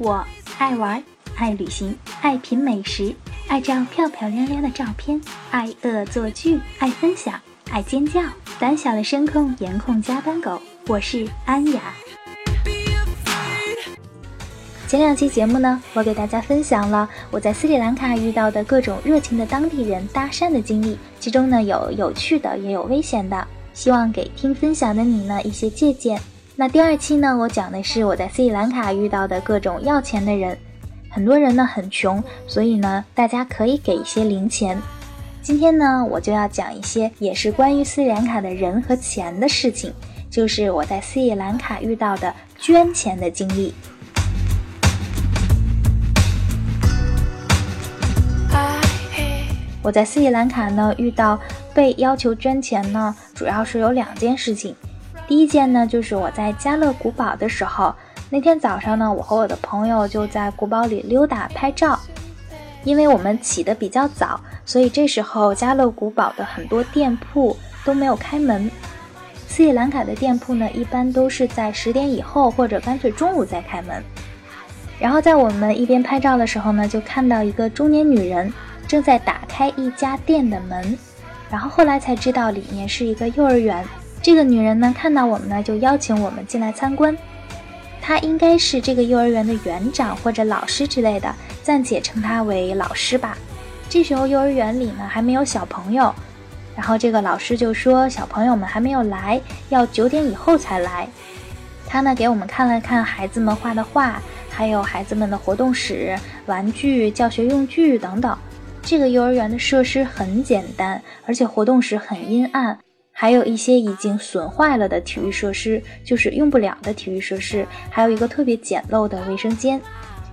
我爱玩，爱旅行，爱品美食，爱照漂漂亮亮的照片，爱恶作剧，爱分享，爱尖叫。胆小的声控颜控加班狗，我是安雅。前两期节目呢，我给大家分享了我在斯里兰卡遇到的各种热情的当地人搭讪的经历，其中呢有有趣的，也有危险的，希望给听分享的你呢一些借鉴。那第二期呢，我讲的是我在斯里兰卡遇到的各种要钱的人。很多人呢很穷，所以呢大家可以给一些零钱。今天呢，我就要讲一些也是关于斯里兰卡的人和钱的事情，就是我在斯里兰卡遇到的捐钱的经历。我在斯里兰卡呢遇到被要求捐钱呢，主要是有两件事情。第一件呢，就是我在加勒古堡的时候，那天早上呢，我和我的朋友就在古堡里溜达拍照。因为我们起得比较早，所以这时候加勒古堡的很多店铺都没有开门。斯里兰卡的店铺呢，一般都是在十点以后，或者干脆中午再开门。然后在我们一边拍照的时候呢，就看到一个中年女人正在打开一家店的门，然后后来才知道里面是一个幼儿园。这个女人呢，看到我们呢，就邀请我们进来参观。她应该是这个幼儿园的园长或者老师之类的，暂且称她为老师吧。这时候幼儿园里呢还没有小朋友，然后这个老师就说小朋友们还没有来，要九点以后才来。他呢给我们看了看孩子们画的画，还有孩子们的活动室、玩具、教学用具等等。这个幼儿园的设施很简单，而且活动室很阴暗。还有一些已经损坏了的体育设施，就是用不了的体育设施，还有一个特别简陋的卫生间，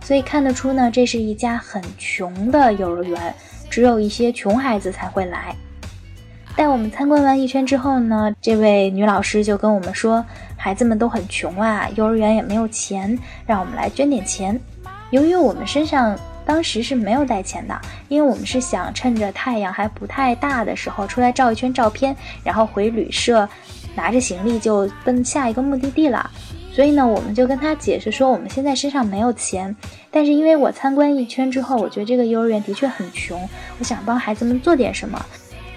所以看得出呢，这是一家很穷的幼儿园，只有一些穷孩子才会来。带我们参观完一圈之后呢，这位女老师就跟我们说，孩子们都很穷啊，幼儿园也没有钱，让我们来捐点钱。由于我们身上。当时是没有带钱的，因为我们是想趁着太阳还不太大的时候出来照一圈照片，然后回旅社，拿着行李就奔下一个目的地了。所以呢，我们就跟他解释说，我们现在身上没有钱，但是因为我参观一圈之后，我觉得这个幼儿园的确很穷，我想帮孩子们做点什么，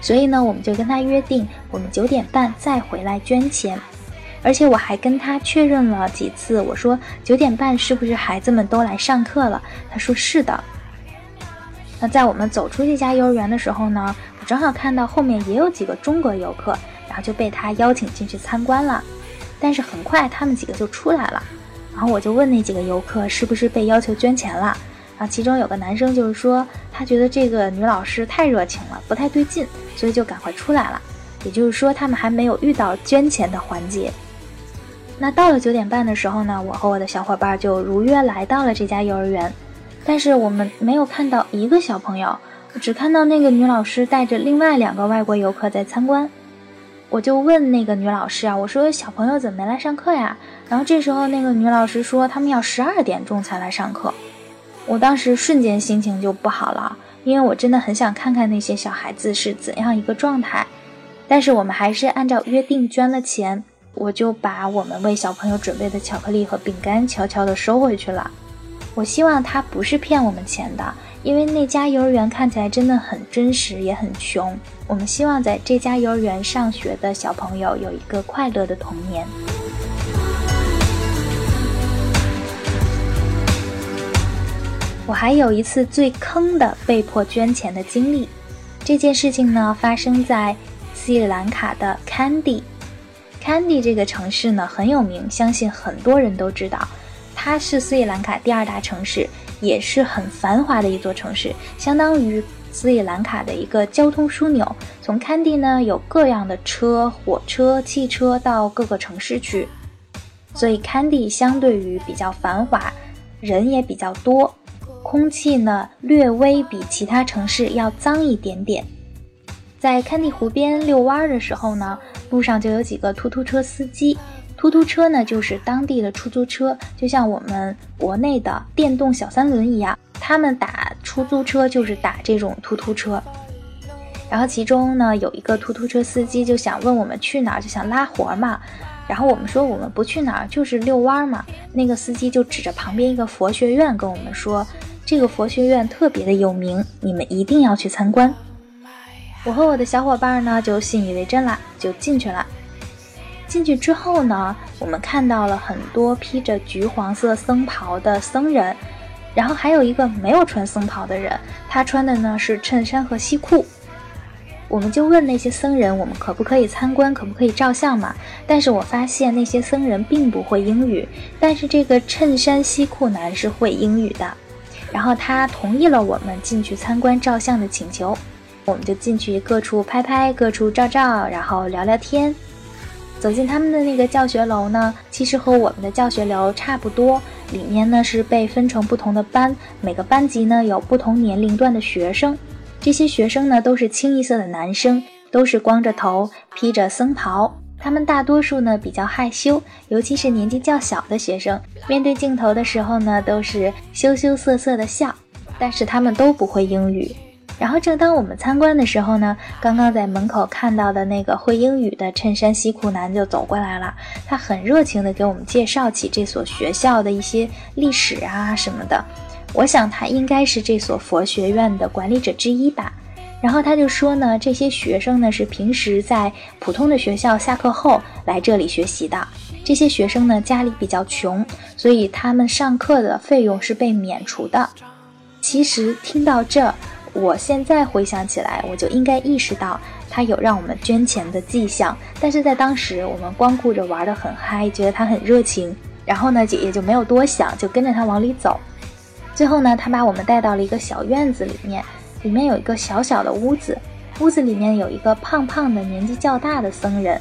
所以呢，我们就跟他约定，我们九点半再回来捐钱。而且我还跟他确认了几次，我说九点半是不是孩子们都来上课了？他说是的。那在我们走出这家幼儿园的时候呢，我正好看到后面也有几个中国游客，然后就被他邀请进去参观了。但是很快他们几个就出来了，然后我就问那几个游客是不是被要求捐钱了？然后其中有个男生就是说他觉得这个女老师太热情了，不太对劲，所以就赶快出来了。也就是说他们还没有遇到捐钱的环节。那到了九点半的时候呢，我和我的小伙伴就如约来到了这家幼儿园，但是我们没有看到一个小朋友，只看到那个女老师带着另外两个外国游客在参观。我就问那个女老师啊，我说小朋友怎么没来上课呀？然后这时候那个女老师说他们要十二点钟才来上课。我当时瞬间心情就不好了，因为我真的很想看看那些小孩子是怎样一个状态。但是我们还是按照约定捐了钱。我就把我们为小朋友准备的巧克力和饼干悄悄地收回去了。我希望他不是骗我们钱的，因为那家幼儿园看起来真的很真实，也很穷。我们希望在这家幼儿园上学的小朋友有一个快乐的童年。我还有一次最坑的被迫捐钱的经历，这件事情呢发生在斯里兰卡的 Candy。Candy 这个城市呢很有名，相信很多人都知道，它是斯里兰卡第二大城市，也是很繁华的一座城市，相当于斯里兰卡的一个交通枢纽。从 Candy 呢有各样的车、火车、汽车到各个城市去，所以 Candy 相对于比较繁华，人也比较多，空气呢略微比其他城市要脏一点点。在堪地湖边遛弯的时候呢，路上就有几个突突车司机。突突车呢，就是当地的出租车，就像我们国内的电动小三轮一样。他们打出租车就是打这种突突车。然后其中呢，有一个突突车司机就想问我们去哪儿，就想拉活嘛。然后我们说我们不去哪儿，就是遛弯嘛。那个司机就指着旁边一个佛学院跟我们说，这个佛学院特别的有名，你们一定要去参观。我和我的小伙伴呢就信以为真了，就进去了。进去之后呢，我们看到了很多披着橘黄色僧袍的僧人，然后还有一个没有穿僧袍的人，他穿的呢是衬衫和西裤。我们就问那些僧人，我们可不可以参观，可不可以照相嘛？但是我发现那些僧人并不会英语，但是这个衬衫西裤男是会英语的，然后他同意了我们进去参观照相的请求，我们就进去各处拍拍，各处照照，然后聊聊天。走进他们的那个教学楼呢，其实和我们的教学楼差不多，里面呢是被分成不同的班，每个班级呢有不同年龄段的学生。这些学生呢，都是清一色的男生，都是光着头，披着僧袍。他们大多数呢比较害羞，尤其是年纪较小的学生，面对镜头的时候呢，都是羞羞涩涩的笑。但是他们都不会英语。然后正当我们参观的时候呢，刚刚在门口看到的那个会英语的衬衫西裤男就走过来了，他很热情地给我们介绍起这所学校的一些历史啊什么的。我想他应该是这所佛学院的管理者之一吧。然后他就说呢，这些学生呢是平时在普通的学校下课后来这里学习的。这些学生呢家里比较穷，所以他们上课的费用是被免除的。其实听到这，我现在回想起来，我就应该意识到他有让我们捐钱的迹象。但是在当时，我们光顾着玩得很嗨，觉得他很热情，然后呢，姐姐就没有多想，就跟着他往里走。最后呢，他把我们带到了一个小院子里面，里面有一个小小的屋子，屋子里面有一个胖胖的、年纪较大的僧人。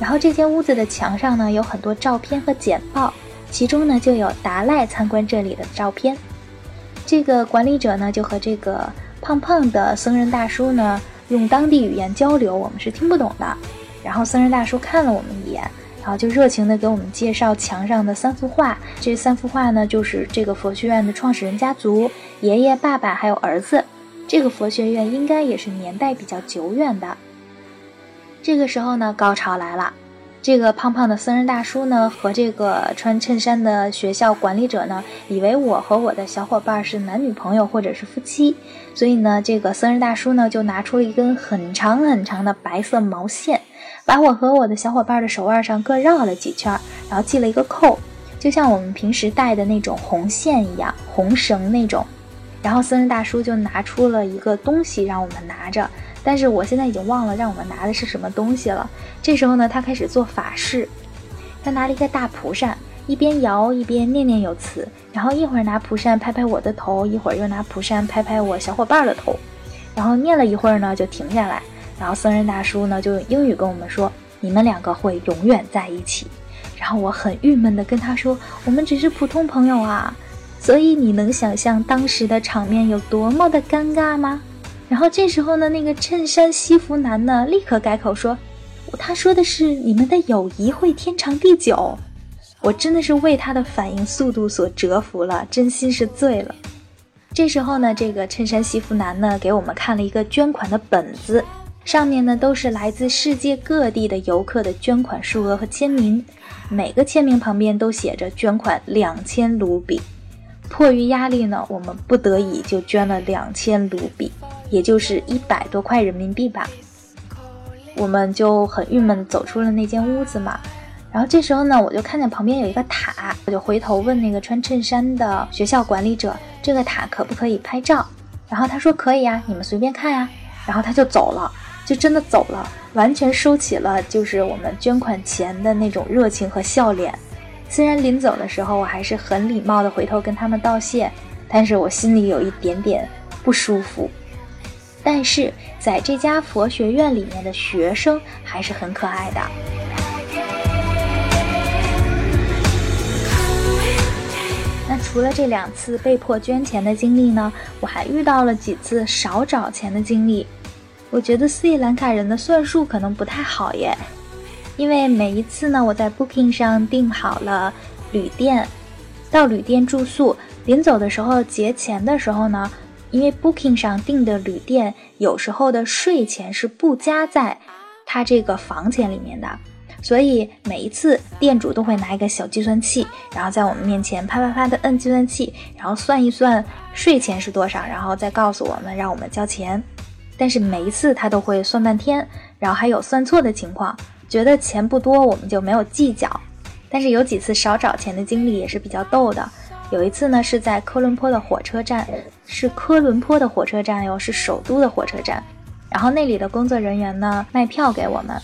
然后这间屋子的墙上呢，有很多照片和简报，其中呢就有达赖参观这里的照片。这个管理者呢就和这个胖胖的僧人大叔呢用当地语言交流，我们是听不懂的。然后僧人大叔看了我们一眼。然后就热情地给我们介绍墙上的三幅画，这三幅画呢，就是这个佛学院的创始人家族，爷爷、爸爸还有儿子。这个佛学院应该也是年代比较久远的。这个时候呢，高潮来了，这个胖胖的僧人大叔呢，和这个穿衬衫的学校管理者呢，以为我和我的小伙伴是男女朋友或者是夫妻，所以呢，这个僧人大叔呢，就拿出了一根很长很长的白色毛线。把我和我的小伙伴的手腕上各绕了几圈，然后系了一个扣，就像我们平时戴的那种红线一样，红绳那种。然后僧人大叔就拿出了一个东西让我们拿着，但是我现在已经忘了让我们拿的是什么东西了。这时候呢，他开始做法事，他拿了一个大蒲扇，一边摇一边念念有词，然后一会儿拿蒲扇拍拍我的头，一会儿又拿蒲扇拍拍我小伙伴的头，然后念了一会儿呢，就停下来。然后僧人大叔呢就用英语跟我们说：“你们两个会永远在一起。”然后我很郁闷的跟他说：“我们只是普通朋友啊。”所以你能想象当时的场面有多么的尴尬吗？然后这时候呢，那个衬衫西服男呢立刻改口说：“他说的是你们的友谊会天长地久。”我真的是为他的反应速度所折服了，真心是醉了。这时候呢，这个衬衫西服男呢给我们看了一个捐款的本子。上面呢都是来自世界各地的游客的捐款数额和签名，每个签名旁边都写着捐款两千卢比。迫于压力呢，我们不得已就捐了两千卢比，也就是一百多块人民币吧。我们就很郁闷走出了那间屋子嘛。然后这时候呢，我就看见旁边有一个塔，我就回头问那个穿衬衫的学校管理者，这个塔可不可以拍照？然后他说可以啊，你们随便看呀。然后他就走了。就真的走了，完全收起了就是我们捐款前的那种热情和笑脸。虽然临走的时候我还是很礼貌的回头跟他们道谢，但是我心里有一点点不舒服。但是在这家佛学院里面的学生还是很可爱的。那除了这两次被迫捐钱的经历呢，我还遇到了几次少找钱的经历。我觉得斯里兰卡人的算术可能不太好耶，因为每一次呢，我在 Booking 上订好了旅店，到旅店住宿，临走的时候结钱的时候呢，因为 Booking 上订的旅店有时候的税钱是不加在他这个房钱里面的，所以每一次店主都会拿一个小计算器，然后在我们面前啪啪啪的摁计算器，然后算一算税钱是多少，然后再告诉我们让我们交钱。但是每一次他都会算半天，然后还有算错的情况，觉得钱不多我们就没有计较。但是有几次少找钱的经历也是比较逗的。有一次呢是在科伦坡的火车站，是科伦坡的火车站哟，是首都的火车站。然后那里的工作人员呢卖票给我们。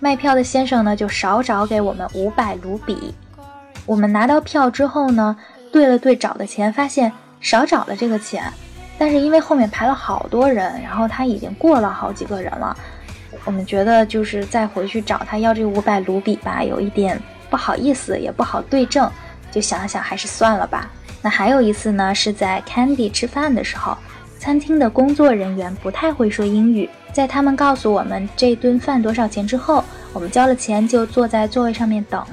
卖票的先生呢，就少找给我们五百卢比。我们拿到票之后呢，对了对找的钱，发现少找了这个钱。但是因为后面排了好多人，然后他已经过了好几个人了，我们觉得就是再回去找他要这五百卢比吧，有一点不好意思，也不好对证，就想了想，还是算了吧。那还有一次呢，是在 Candy 吃饭的时候，餐厅的工作人员不太会说英语。在他们告诉我们这顿饭多少钱之后，我们交了钱就坐在座位上面等，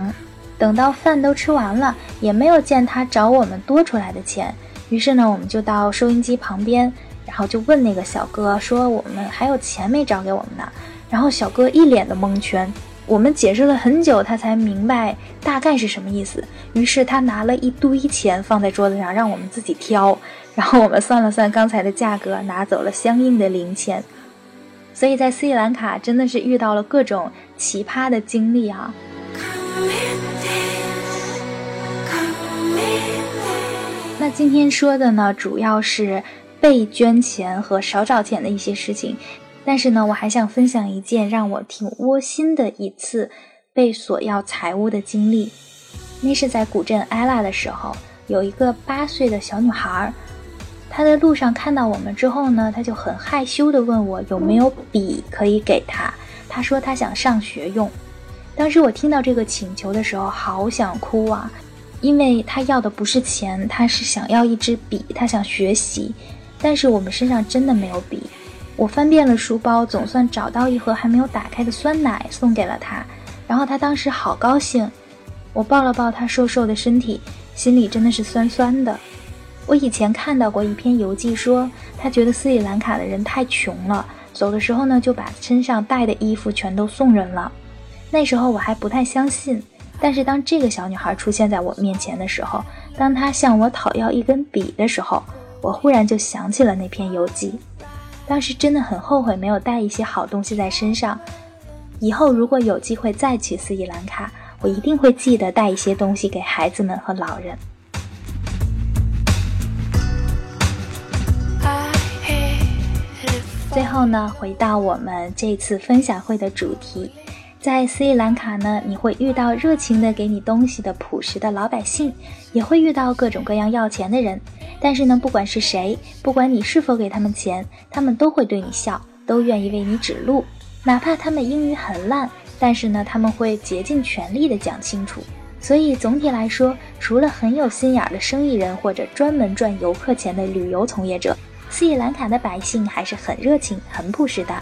等到饭都吃完了，也没有见他找我们多出来的钱。于是呢，我们就到收音机旁边，然后就问那个小哥说：“我们还有钱没找给我们呢？”然后小哥一脸的蒙圈，我们解释了很久，他才明白大概是什么意思。于是他拿了一堆钱放在桌子上，让我们自己挑。然后我们算了算刚才的价格，拿走了相应的零钱。所以在斯里兰卡真的是遇到了各种奇葩的经历啊。那今天说的呢，主要是被捐钱和少找钱的一些事情，但是呢，我还想分享一件让我挺窝心的一次被索要财物的经历。那是在古镇埃拉的时候，有一个八岁的小女孩。她在路上看到我们之后呢，她就很害羞地问我有没有笔可以给她。她说她想上学用。当时我听到这个请求的时候，好想哭啊，因为她要的不是钱，她是想要一支笔，她想学习。但是我们身上真的没有笔。我翻遍了书包，总算找到一盒还没有打开的酸奶，送给了他。然后他当时好高兴，我抱了抱他瘦瘦的身体，心里真的是酸酸的。我以前看到过一篇游记，说他觉得斯里兰卡的人太穷了，走的时候呢就把身上带的衣服全都送人了。那时候我还不太相信，但是当这个小女孩出现在我面前的时候，当她向我讨要一根笔的时候，我忽然就想起了那篇游记。当时真的很后悔没有带一些好东西在身上。以后如果有机会再去斯里兰卡，我一定会记得带一些东西给孩子们和老人。最后呢，回到我们这次分享会的主题，在斯里兰卡呢，你会遇到热情的给你东西的朴实的老百姓，也会遇到各种各样要钱的人。但是呢，不管是谁，不管你是否给他们钱，他们都会对你笑，都愿意为你指路，哪怕他们英语很烂，但是呢，他们会竭尽全力的讲清楚。所以总体来说，除了很有心眼的生意人或者专门赚游客钱的旅游从业者。斯里兰卡的百姓还是很热情、很朴实的。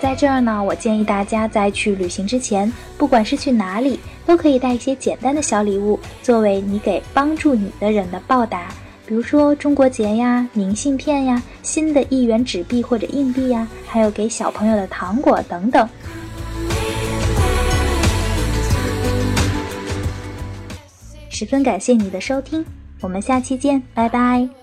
在这儿呢，我建议大家在去旅行之前，不管是去哪里，都可以带一些简单的小礼物，作为你给帮助你的人的报答。比如说中国结呀、明信片呀、新的一元纸币或者硬币呀，还有给小朋友的糖果等等。十分感谢你的收听，我们下期见，拜拜。